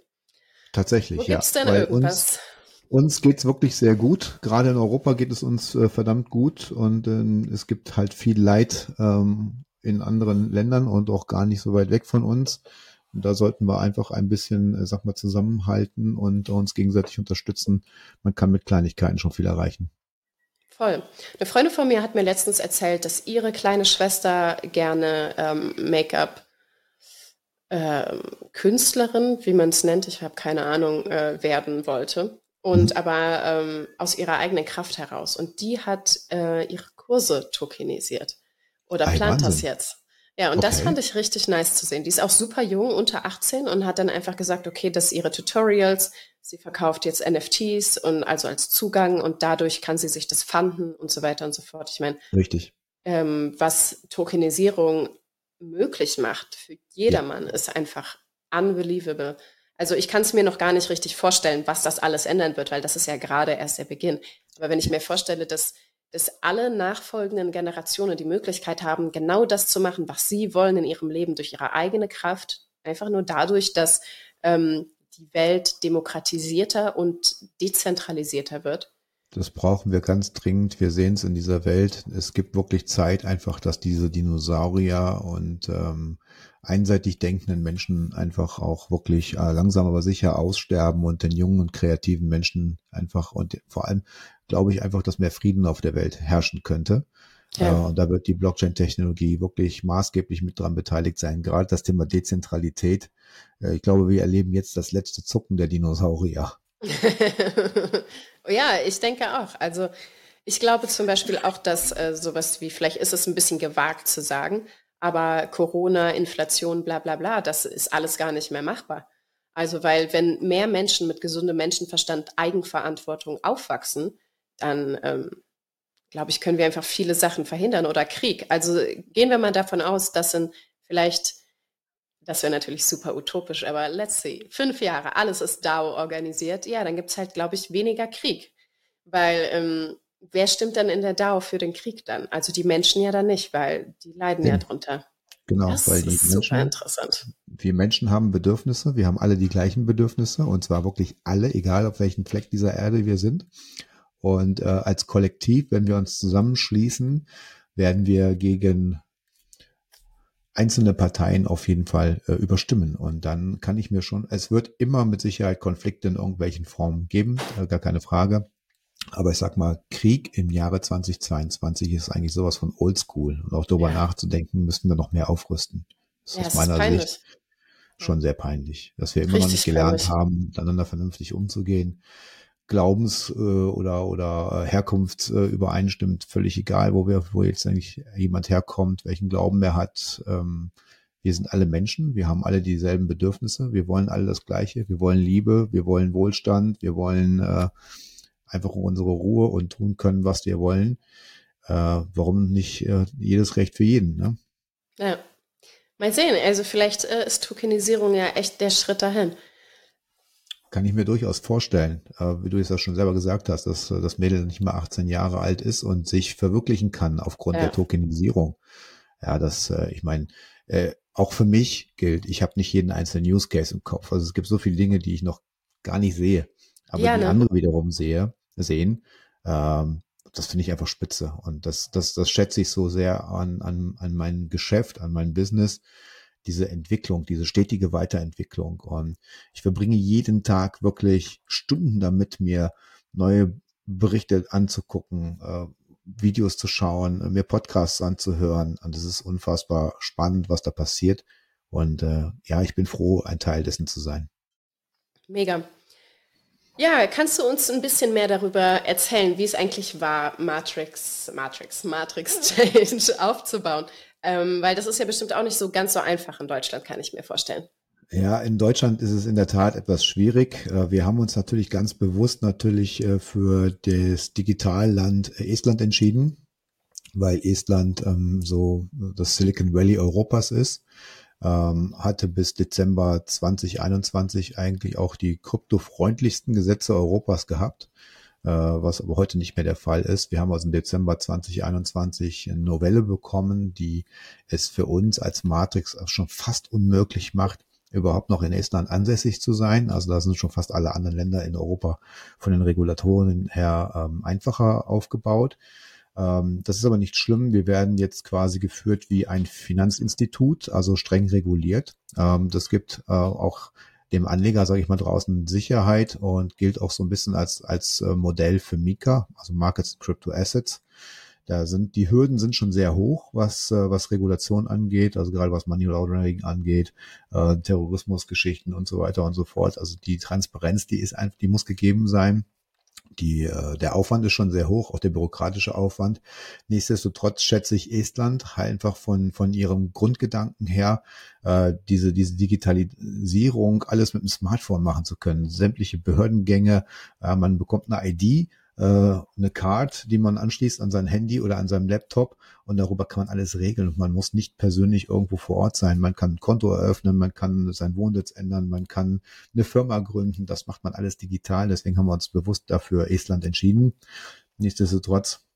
Tatsächlich, wo ja. Gibt's denn irgendwas? Uns, uns geht's wirklich sehr gut. Gerade in Europa geht es uns äh, verdammt gut und äh, es gibt halt viel Leid ähm, in anderen Ländern und auch gar nicht so weit weg von uns. Und da sollten wir einfach ein bisschen, äh, sag mal, zusammenhalten und uns gegenseitig unterstützen. Man kann mit Kleinigkeiten schon viel erreichen. Voll. Eine Freundin von mir hat mir letztens erzählt, dass ihre kleine Schwester gerne ähm, Make-up äh, Künstlerin, wie man es nennt, ich habe keine Ahnung, äh, werden wollte. Und mhm. aber ähm, aus ihrer eigenen Kraft heraus. Und die hat äh, ihre Kurse tokenisiert. Oder Ei, plant Wahnsinn. das jetzt. Ja, und okay. das fand ich richtig nice zu sehen. Die ist auch super jung, unter 18 und hat dann einfach gesagt, okay, das sind ihre Tutorials, sie verkauft jetzt NFTs und also als Zugang und dadurch kann sie sich das fanden und so weiter und so fort. Ich meine, richtig. Ähm, was Tokenisierung möglich macht für jedermann, ja. ist einfach unbelievable. Also ich kann es mir noch gar nicht richtig vorstellen, was das alles ändern wird, weil das ist ja gerade erst der Beginn. Aber wenn ich mir vorstelle, dass dass alle nachfolgenden Generationen die Möglichkeit haben, genau das zu machen, was sie wollen in ihrem Leben durch ihre eigene Kraft, einfach nur dadurch, dass ähm, die Welt demokratisierter und dezentralisierter wird. Das brauchen wir ganz dringend. Wir sehen es in dieser Welt. Es gibt wirklich Zeit einfach, dass diese Dinosaurier und ähm, einseitig denkenden Menschen einfach auch wirklich äh, langsam aber sicher aussterben und den jungen und kreativen Menschen einfach und vor allem glaube ich einfach, dass mehr Frieden auf der Welt herrschen könnte. Ja. Äh, und da wird die Blockchain-Technologie wirklich maßgeblich mit dran beteiligt sein. Gerade das Thema Dezentralität. Äh, ich glaube, wir erleben jetzt das letzte Zucken der Dinosaurier. (laughs) ja, ich denke auch. Also ich glaube zum Beispiel auch, dass äh, sowas wie, vielleicht ist es ein bisschen gewagt zu sagen, aber Corona, Inflation, bla bla bla, das ist alles gar nicht mehr machbar. Also weil wenn mehr Menschen mit gesundem Menschenverstand Eigenverantwortung aufwachsen, dann ähm, glaube ich, können wir einfach viele Sachen verhindern oder Krieg. Also gehen wir mal davon aus, dass in vielleicht, das wäre natürlich super utopisch, aber let's see, fünf Jahre, alles ist DAO organisiert, ja, dann gibt es halt, glaube ich, weniger Krieg. Weil ähm, wer stimmt dann in der DAO für den Krieg dann? Also die Menschen ja dann nicht, weil die leiden ja, ja drunter. Genau, das weil die ist Menschen, super interessant. Wir Menschen haben Bedürfnisse, wir haben alle die gleichen Bedürfnisse und zwar wirklich alle, egal auf welchem Fleck dieser Erde wir sind. Und äh, als Kollektiv, wenn wir uns zusammenschließen, werden wir gegen einzelne Parteien auf jeden Fall äh, überstimmen. Und dann kann ich mir schon, es wird immer mit Sicherheit Konflikte in irgendwelchen Formen geben, äh, gar keine Frage. Aber ich sag mal, Krieg im Jahre 2022 ist eigentlich sowas von oldschool. Und auch darüber ja. nachzudenken, müssen wir noch mehr aufrüsten. Das ja, ist aus meiner ist Sicht schon sehr peinlich, dass wir immer Richtig noch nicht gelernt peinlich. haben, miteinander vernünftig umzugehen. Glaubens- äh, oder, oder Herkunftsübereinstimmt, völlig egal, wo wir, wo jetzt eigentlich jemand herkommt, welchen Glauben er hat. Ähm, wir sind alle Menschen, wir haben alle dieselben Bedürfnisse, wir wollen alle das Gleiche, wir wollen Liebe, wir wollen Wohlstand, wir wollen äh, einfach unsere Ruhe und tun können, was wir wollen. Äh, warum nicht äh, jedes Recht für jeden? Ne? Ja. Mal sehen, also vielleicht äh, ist Tokenisierung ja echt der Schritt dahin. Kann ich mir durchaus vorstellen, äh, wie du es ja schon selber gesagt hast, dass äh, das Mädel nicht mehr 18 Jahre alt ist und sich verwirklichen kann aufgrund ja. der Tokenisierung. Ja, das, äh, ich meine, äh, auch für mich gilt, ich habe nicht jeden einzelnen Use Case im Kopf. Also es gibt so viele Dinge, die ich noch gar nicht sehe, aber ja, die ne? andere wiederum sehe sehen. Ähm, das finde ich einfach spitze. Und das, das, das schätze ich so sehr an, an, an mein Geschäft, an mein Business, diese Entwicklung, diese stetige Weiterentwicklung. Und ich verbringe jeden Tag wirklich Stunden damit, mir neue Berichte anzugucken, äh, Videos zu schauen, mir Podcasts anzuhören. Und es ist unfassbar spannend, was da passiert. Und äh, ja, ich bin froh, ein Teil dessen zu sein. Mega. Ja, kannst du uns ein bisschen mehr darüber erzählen, wie es eigentlich war, Matrix, Matrix, Matrix Change (laughs) aufzubauen? Ähm, weil das ist ja bestimmt auch nicht so ganz so einfach in Deutschland, kann ich mir vorstellen. Ja, in Deutschland ist es in der Tat etwas schwierig. Äh, wir haben uns natürlich ganz bewusst natürlich äh, für das Digitalland Estland entschieden, weil Estland ähm, so das Silicon Valley Europas ist ähm, hatte bis Dezember 2021 eigentlich auch die kryptofreundlichsten Gesetze Europas gehabt, äh, was aber heute nicht mehr der Fall ist. Wir haben also im Dezember 2021 eine Novelle bekommen, die es für uns als Matrix schon fast unmöglich macht, überhaupt noch in Estland ansässig zu sein. Also da sind schon fast alle anderen Länder in Europa von den Regulatoren her ähm, einfacher aufgebaut. Ähm, das ist aber nicht schlimm. Wir werden jetzt quasi geführt wie ein Finanzinstitut, also streng reguliert. Ähm, das gibt äh, auch dem Anleger, sage ich mal, draußen Sicherheit und gilt auch so ein bisschen als, als äh, Modell für Mika, also Markets Crypto Assets. Da sind die Hürden sind schon sehr hoch, was äh, was Regulation angeht, also gerade was Money Laundering angeht, äh, Terrorismusgeschichten und so weiter und so fort. Also die Transparenz, die ist einfach, die muss gegeben sein die, äh, der Aufwand ist schon sehr hoch, auch der bürokratische Aufwand. Nichtsdestotrotz schätze ich Estland einfach von, von ihrem Grundgedanken her, äh, diese, diese Digitalisierung, alles mit dem Smartphone machen zu können. Sämtliche Behördengänge, äh, man bekommt eine ID, äh, eine Card, die man anschließt an sein Handy oder an seinem Laptop und darüber kann man alles regeln. man muss nicht persönlich irgendwo vor Ort sein. Man kann ein Konto eröffnen, man kann seinen Wohnsitz ändern, man kann eine Firma gründen. Das macht man alles digital. Deswegen haben wir uns bewusst dafür Estland entschieden. Nichtsdestotrotz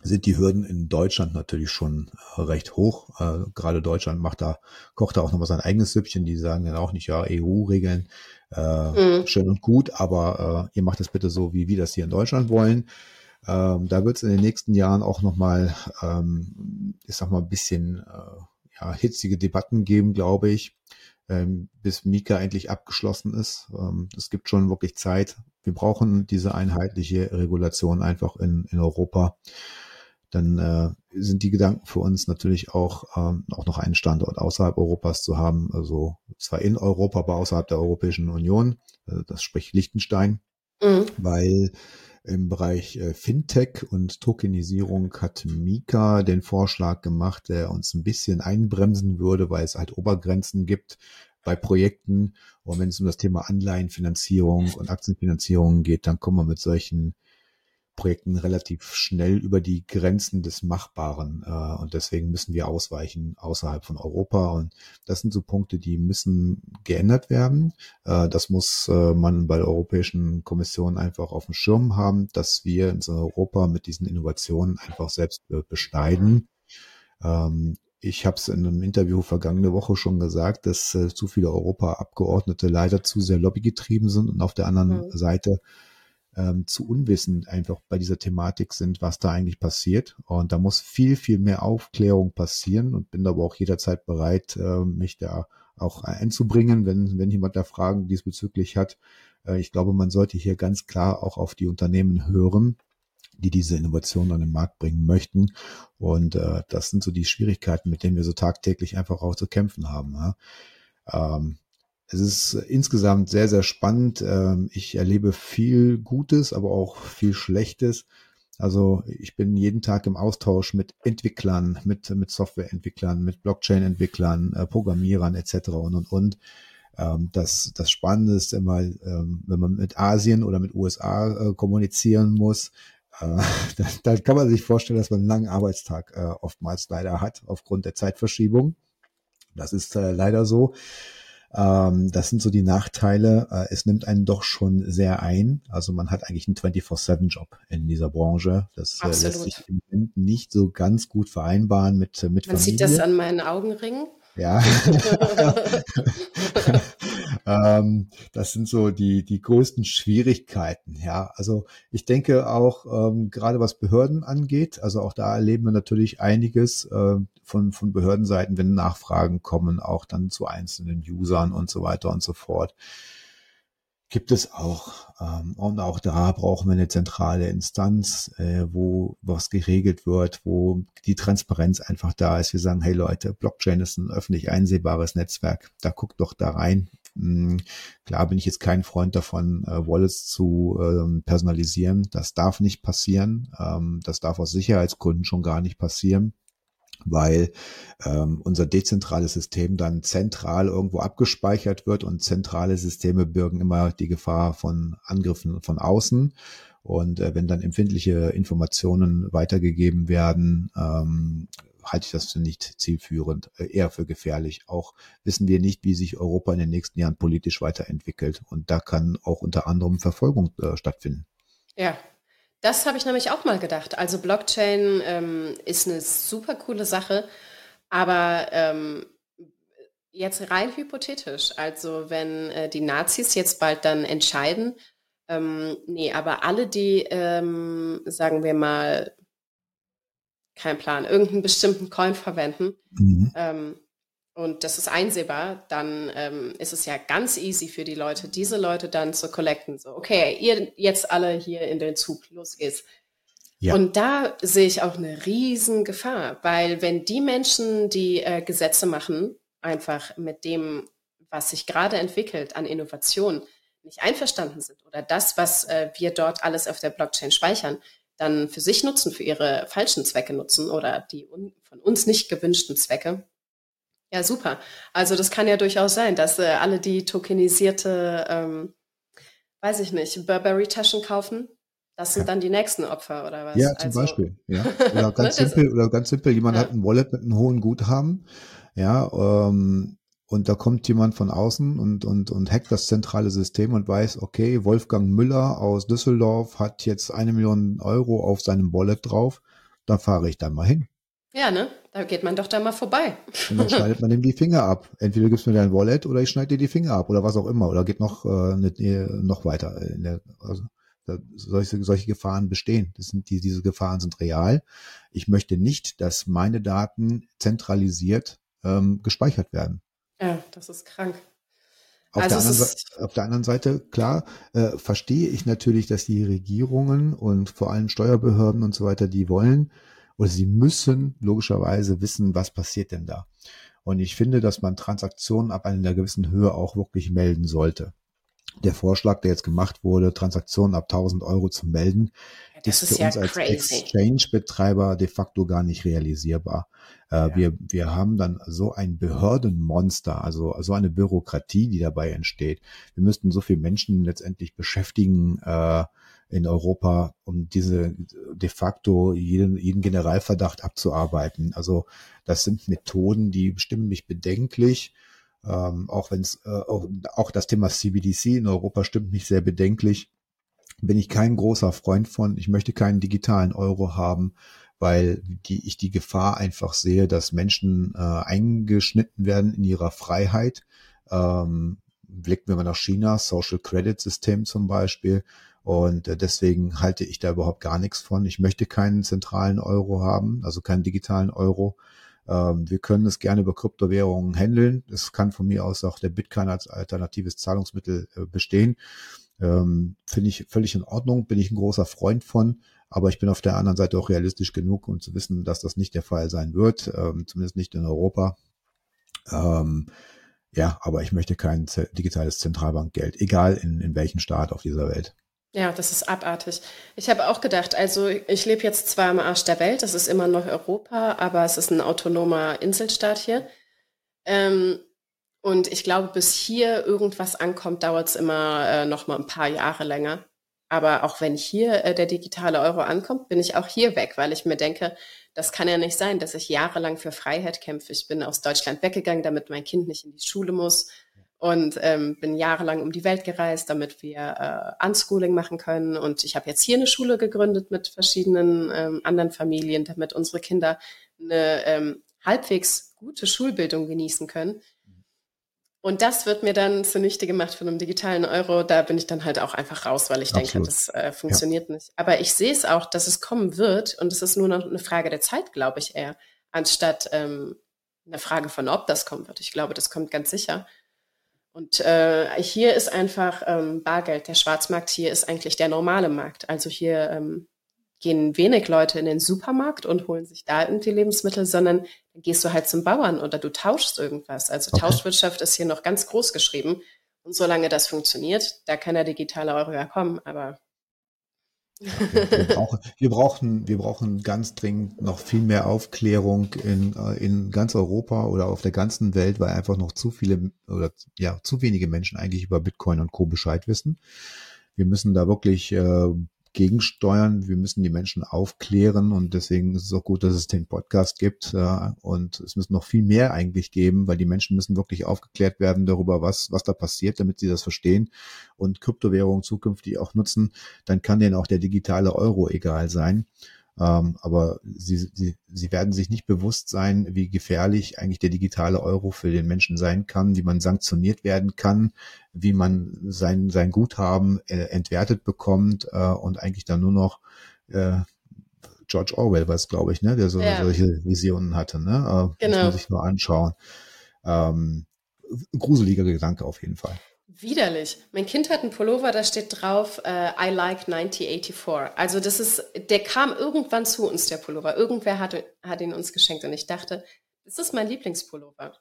sind die Hürden in Deutschland natürlich schon äh, recht hoch. Äh, gerade Deutschland macht da, kocht da auch nochmal sein eigenes Süppchen. Die sagen dann auch nicht, ja, EU-Regeln, äh, mhm. schön und gut, aber äh, ihr macht das bitte so, wie wir das hier in Deutschland wollen. Ähm, da wird es in den nächsten Jahren auch nochmal, ähm, ich sag mal, ein bisschen äh, ja, hitzige Debatten geben, glaube ich, ähm, bis Mika endlich abgeschlossen ist. Ähm, es gibt schon wirklich Zeit. Wir brauchen diese einheitliche Regulation einfach in, in Europa dann äh, sind die Gedanken für uns natürlich auch, ähm, auch noch einen Standort außerhalb Europas zu haben, also zwar in Europa, aber außerhalb der Europäischen Union, äh, das spricht Liechtenstein, mhm. weil im Bereich äh, Fintech und Tokenisierung hat Mika den Vorschlag gemacht, der uns ein bisschen einbremsen würde, weil es halt Obergrenzen gibt bei Projekten. Und wenn es um das Thema Anleihenfinanzierung und Aktienfinanzierung geht, dann kommen wir mit solchen Projekten relativ schnell über die Grenzen des Machbaren äh, und deswegen müssen wir ausweichen außerhalb von Europa und das sind so Punkte, die müssen geändert werden. Äh, das muss äh, man bei der Europäischen Kommission einfach auf dem Schirm haben, dass wir in Europa mit diesen Innovationen einfach selbst äh, beschneiden. Ähm, ich habe es in einem Interview vergangene Woche schon gesagt, dass äh, zu viele Europaabgeordnete leider zu sehr lobbygetrieben sind und auf der anderen mhm. Seite ähm, zu unwissend einfach bei dieser Thematik sind, was da eigentlich passiert. Und da muss viel, viel mehr Aufklärung passieren und bin aber auch jederzeit bereit, äh, mich da auch einzubringen, wenn, wenn jemand da Fragen diesbezüglich hat. Äh, ich glaube, man sollte hier ganz klar auch auf die Unternehmen hören, die diese Innovation an den Markt bringen möchten. Und äh, das sind so die Schwierigkeiten, mit denen wir so tagtäglich einfach auch zu kämpfen haben. Ja. Ähm, es ist insgesamt sehr, sehr spannend. Ähm, ich erlebe viel Gutes, aber auch viel Schlechtes. Also ich bin jeden Tag im Austausch mit Entwicklern, mit, mit Softwareentwicklern, mit Blockchain-Entwicklern, äh, Programmierern etc. und und und. Ähm, das, das Spannende ist immer, ähm, wenn man mit Asien oder mit USA äh, kommunizieren muss, äh, (laughs) da, kann man sich vorstellen, dass man einen langen Arbeitstag äh, oftmals leider hat aufgrund der Zeitverschiebung. Das ist leider so. Ähm, das sind so die Nachteile. Äh, es nimmt einen doch schon sehr ein. Also man hat eigentlich einen 24-7-Job in dieser Branche. Das äh, lässt sich im Moment nicht so ganz gut vereinbaren mit, mit man Familie. Man sieht das an meinen Augenringen. Ja. (laughs) ähm, das sind so die, die größten Schwierigkeiten. Ja, also ich denke auch, ähm, gerade was Behörden angeht, also auch da erleben wir natürlich einiges äh, von, von Behördenseiten, wenn Nachfragen kommen, auch dann zu einzelnen Usern und so weiter und so fort gibt es auch. Ähm, und auch da brauchen wir eine zentrale Instanz, äh, wo was geregelt wird, wo die Transparenz einfach da ist. Wir sagen, hey Leute, Blockchain ist ein öffentlich einsehbares Netzwerk. Da guckt doch da rein. Hm, klar bin ich jetzt kein Freund davon, äh, Wallets zu ähm, personalisieren. Das darf nicht passieren. Ähm, das darf aus Sicherheitsgründen schon gar nicht passieren weil ähm, unser dezentrales System dann zentral irgendwo abgespeichert wird und zentrale Systeme birgen immer die Gefahr von Angriffen von außen. Und äh, wenn dann empfindliche Informationen weitergegeben werden, ähm, halte ich das für nicht zielführend, äh, eher für gefährlich. Auch wissen wir nicht, wie sich Europa in den nächsten Jahren politisch weiterentwickelt. Und da kann auch unter anderem Verfolgung äh, stattfinden. Ja, das habe ich nämlich auch mal gedacht. Also Blockchain ähm, ist eine super coole Sache, aber ähm, jetzt rein hypothetisch. Also wenn äh, die Nazis jetzt bald dann entscheiden, ähm, nee, aber alle, die, ähm, sagen wir mal, kein Plan, irgendeinen bestimmten Coin verwenden, mhm. ähm, und das ist einsehbar, dann ähm, ist es ja ganz easy für die Leute, diese Leute dann zu collecten. So, okay, ihr jetzt alle hier in den Zug, los geht's. Ja. Und da sehe ich auch eine riesen Gefahr, weil wenn die Menschen, die äh, Gesetze machen, einfach mit dem, was sich gerade entwickelt an Innovation, nicht einverstanden sind oder das, was äh, wir dort alles auf der Blockchain speichern, dann für sich nutzen, für ihre falschen Zwecke nutzen oder die von uns nicht gewünschten Zwecke, ja, super. Also das kann ja durchaus sein, dass äh, alle, die tokenisierte, ähm, weiß ich nicht, Burberry-Taschen kaufen, das sind ja. dann die nächsten Opfer oder was? Ja, zum also, Beispiel. Ja. (laughs) Oder ganz simpel, oder ganz simpel, jemand ja. hat ein Wallet mit einem hohen Guthaben, ja, ähm, und da kommt jemand von außen und, und, und hackt das zentrale System und weiß, okay, Wolfgang Müller aus Düsseldorf hat jetzt eine Million Euro auf seinem Wallet drauf da fahre ich dann mal hin. Ja, ne? Da geht man doch da mal vorbei. Und dann schneidet man ihm die Finger ab. Entweder gibst du mir dein Wallet oder ich schneide dir die Finger ab oder was auch immer. Oder geht noch, äh, noch weiter. Der, also, solche, solche Gefahren bestehen. Das sind die, diese Gefahren sind real. Ich möchte nicht, dass meine Daten zentralisiert ähm, gespeichert werden. Ja, das ist krank. Auf, also der anderen, auf der anderen Seite, klar, äh, verstehe ich natürlich, dass die Regierungen und vor allem Steuerbehörden und so weiter, die wollen oder sie müssen logischerweise wissen, was passiert denn da. Und ich finde, dass man Transaktionen ab einer gewissen Höhe auch wirklich melden sollte der Vorschlag, der jetzt gemacht wurde, Transaktionen ab 1000 Euro zu melden, das ist, ist für ja uns als Exchange-Betreiber de facto gar nicht realisierbar. Äh, ja. wir, wir haben dann so ein Behördenmonster, also so eine Bürokratie, die dabei entsteht. Wir müssten so viele Menschen letztendlich beschäftigen äh, in Europa, um diese de facto jeden, jeden Generalverdacht abzuarbeiten. Also das sind Methoden, die bestimmen mich bedenklich. Ähm, auch wenn es äh, auch, auch das Thema CBDC in Europa stimmt mich sehr bedenklich. Bin ich kein großer Freund von. Ich möchte keinen digitalen Euro haben, weil die, ich die Gefahr einfach sehe, dass Menschen äh, eingeschnitten werden in ihrer Freiheit. Ähm, blicken wir mal nach China, Social Credit System zum Beispiel. Und äh, deswegen halte ich da überhaupt gar nichts von. Ich möchte keinen zentralen Euro haben, also keinen digitalen Euro. Ähm, wir können es gerne über Kryptowährungen handeln. Es kann von mir aus auch der Bitcoin als alternatives Zahlungsmittel äh, bestehen. Ähm, Finde ich völlig in Ordnung, bin ich ein großer Freund von. Aber ich bin auf der anderen Seite auch realistisch genug, um zu wissen, dass das nicht der Fall sein wird, ähm, zumindest nicht in Europa. Ähm, ja, aber ich möchte kein digitales Zentralbankgeld, egal in, in welchem Staat auf dieser Welt. Ja, das ist abartig. Ich habe auch gedacht, also ich lebe jetzt zwar am Arsch der Welt, das ist immer noch Europa, aber es ist ein autonomer Inselstaat hier. Ähm, und ich glaube, bis hier irgendwas ankommt, dauert es immer äh, noch mal ein paar Jahre länger. Aber auch wenn hier äh, der digitale Euro ankommt, bin ich auch hier weg, weil ich mir denke, das kann ja nicht sein, dass ich jahrelang für Freiheit kämpfe. Ich bin aus Deutschland weggegangen, damit mein Kind nicht in die Schule muss und ähm, bin jahrelang um die Welt gereist, damit wir äh, Unschooling machen können. Und ich habe jetzt hier eine Schule gegründet mit verschiedenen ähm, anderen Familien, damit unsere Kinder eine ähm, halbwegs gute Schulbildung genießen können. Und das wird mir dann zunichte gemacht von einem digitalen Euro. Da bin ich dann halt auch einfach raus, weil ich Absolut. denke, das äh, funktioniert ja. nicht. Aber ich sehe es auch, dass es kommen wird. Und es ist nur noch eine Frage der Zeit, glaube ich eher, anstatt ähm, eine Frage von, ob das kommen wird. Ich glaube, das kommt ganz sicher. Und äh, hier ist einfach ähm, Bargeld. Der Schwarzmarkt hier ist eigentlich der normale Markt. Also hier ähm, gehen wenig Leute in den Supermarkt und holen sich da irgendwie Lebensmittel, sondern dann gehst du halt zum Bauern oder du tauschst irgendwas. Also okay. Tauschwirtschaft ist hier noch ganz groß geschrieben. Und solange das funktioniert, da kann der digitale Euro ja kommen. Aber wir, brauchen, wir, brauchen, wir brauchen ganz dringend noch viel mehr Aufklärung in, äh, in ganz Europa oder auf der ganzen Welt, weil einfach noch zu viele oder ja zu wenige Menschen eigentlich über Bitcoin und Co. Bescheid wissen. Wir müssen da wirklich äh, gegensteuern. Wir müssen die Menschen aufklären und deswegen ist es auch gut, dass es den Podcast gibt. Und es müssen noch viel mehr eigentlich geben, weil die Menschen müssen wirklich aufgeklärt werden darüber, was, was da passiert, damit sie das verstehen und Kryptowährungen zukünftig auch nutzen. Dann kann denen auch der digitale Euro egal sein. Ähm, aber sie, sie, sie werden sich nicht bewusst sein, wie gefährlich eigentlich der digitale Euro für den Menschen sein kann, wie man sanktioniert werden kann, wie man sein, sein Guthaben äh, entwertet bekommt äh, und eigentlich dann nur noch äh, George Orwell war es, glaube ich, ne, der so, ja. solche Visionen hatte. Ne? Äh, genau. Muss man sich nur anschauen. Ähm, gruseliger Gedanke auf jeden Fall. Widerlich. Mein Kind hat einen Pullover, da steht drauf, uh, I like 1984. Also das ist, der kam irgendwann zu uns, der Pullover. Irgendwer hat, hat ihn uns geschenkt und ich dachte, das ist mein Lieblingspullover.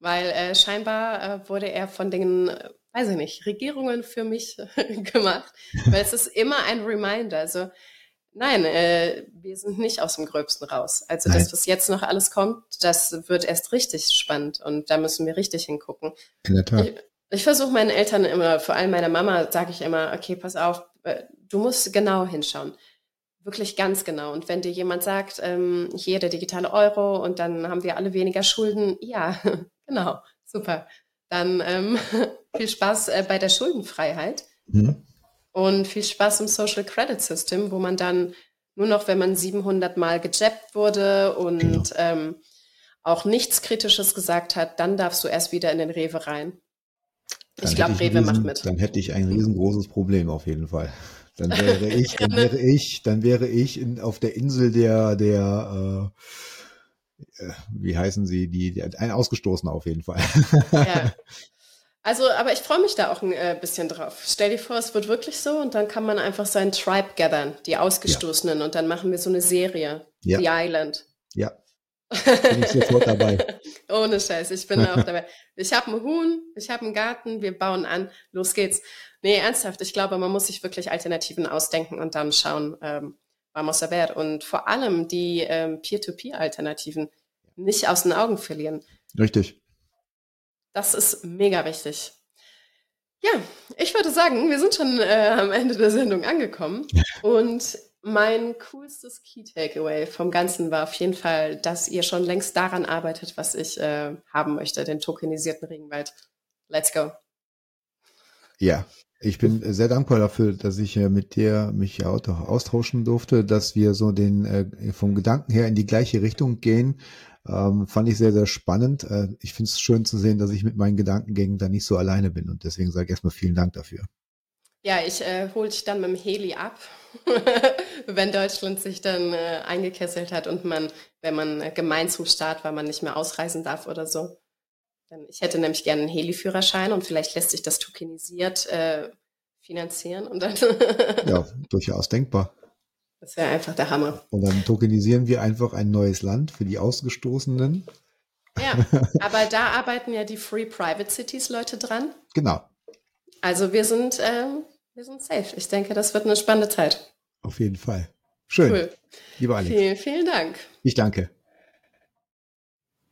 Weil äh, scheinbar äh, wurde er von den, äh, weiß ich nicht, Regierungen für mich (laughs) gemacht. Weil es ist immer ein Reminder. Also nein, äh, wir sind nicht aus dem Gröbsten raus. Also nein. das, was jetzt noch alles kommt, das wird erst richtig spannend und da müssen wir richtig hingucken. In der Tat. Ich, ich versuche meinen Eltern immer, vor allem meiner Mama, sage ich immer, okay, pass auf, äh, du musst genau hinschauen. Wirklich ganz genau. Und wenn dir jemand sagt, ähm, hier der digitale Euro und dann haben wir alle weniger Schulden, ja, (laughs) genau, super. Dann ähm, (laughs) viel Spaß äh, bei der Schuldenfreiheit mhm. und viel Spaß im Social Credit System, wo man dann Nur noch, wenn man 700 Mal gejappt wurde und genau. ähm, auch nichts Kritisches gesagt hat, dann darfst du erst wieder in den Rewe rein. Dann ich glaube, Rewe riesen, macht mit. Dann hätte ich ein riesengroßes Problem auf jeden Fall. Dann wäre (laughs) ich, dann wäre ich, dann wäre ich in, auf der Insel der, der, äh, äh wie heißen sie, die, die, ein Ausgestoßener auf jeden Fall. Ja. (laughs) Also, aber ich freue mich da auch ein äh, bisschen drauf. Stell dir vor, es wird wirklich so und dann kann man einfach seinen Tribe gathern, die Ausgestoßenen, ja. und dann machen wir so eine Serie, ja. The Island. Ja, bin ich sofort dabei. (laughs) Ohne Scheiß, ich bin auch dabei. Ich habe einen Huhn, ich habe einen Garten, wir bauen an, los geht's. Nee, ernsthaft, ich glaube, man muss sich wirklich Alternativen ausdenken und dann schauen, ähm, vamos a ver. Und vor allem die ähm, Peer-to-Peer-Alternativen nicht aus den Augen verlieren. Richtig. Das ist mega wichtig. Ja, ich würde sagen, wir sind schon äh, am Ende der Sendung angekommen. (laughs) Und mein coolstes Key Takeaway vom Ganzen war auf jeden Fall, dass ihr schon längst daran arbeitet, was ich äh, haben möchte, den tokenisierten Regenwald. Let's go. Ja, ich bin sehr dankbar dafür, dass ich äh, mit dir mich auch austauschen durfte, dass wir so den äh, vom Gedanken her in die gleiche Richtung gehen. Ähm, fand ich sehr, sehr spannend. Äh, ich finde es schön zu sehen, dass ich mit meinen Gedankengängen da nicht so alleine bin und deswegen sage ich erstmal vielen Dank dafür. Ja, ich äh, hole dich dann mit dem Heli ab, (laughs) wenn Deutschland sich dann äh, eingekesselt hat und man, wenn man äh, Gemeinzustaat, weil man nicht mehr ausreisen darf oder so. Dann, ich hätte nämlich gerne einen Heli-Führerschein und vielleicht lässt sich das tokenisiert äh, finanzieren und dann. (laughs) ja, durchaus denkbar. Das wäre einfach der Hammer. Und dann tokenisieren wir einfach ein neues Land für die Ausgestoßenen. Ja, (laughs) aber da arbeiten ja die Free Private Cities Leute dran. Genau. Also wir sind, äh, wir sind safe. Ich denke, das wird eine spannende Zeit. Auf jeden Fall. Schön. Cool. Lieber Alex. Vielen, vielen Dank. Ich danke.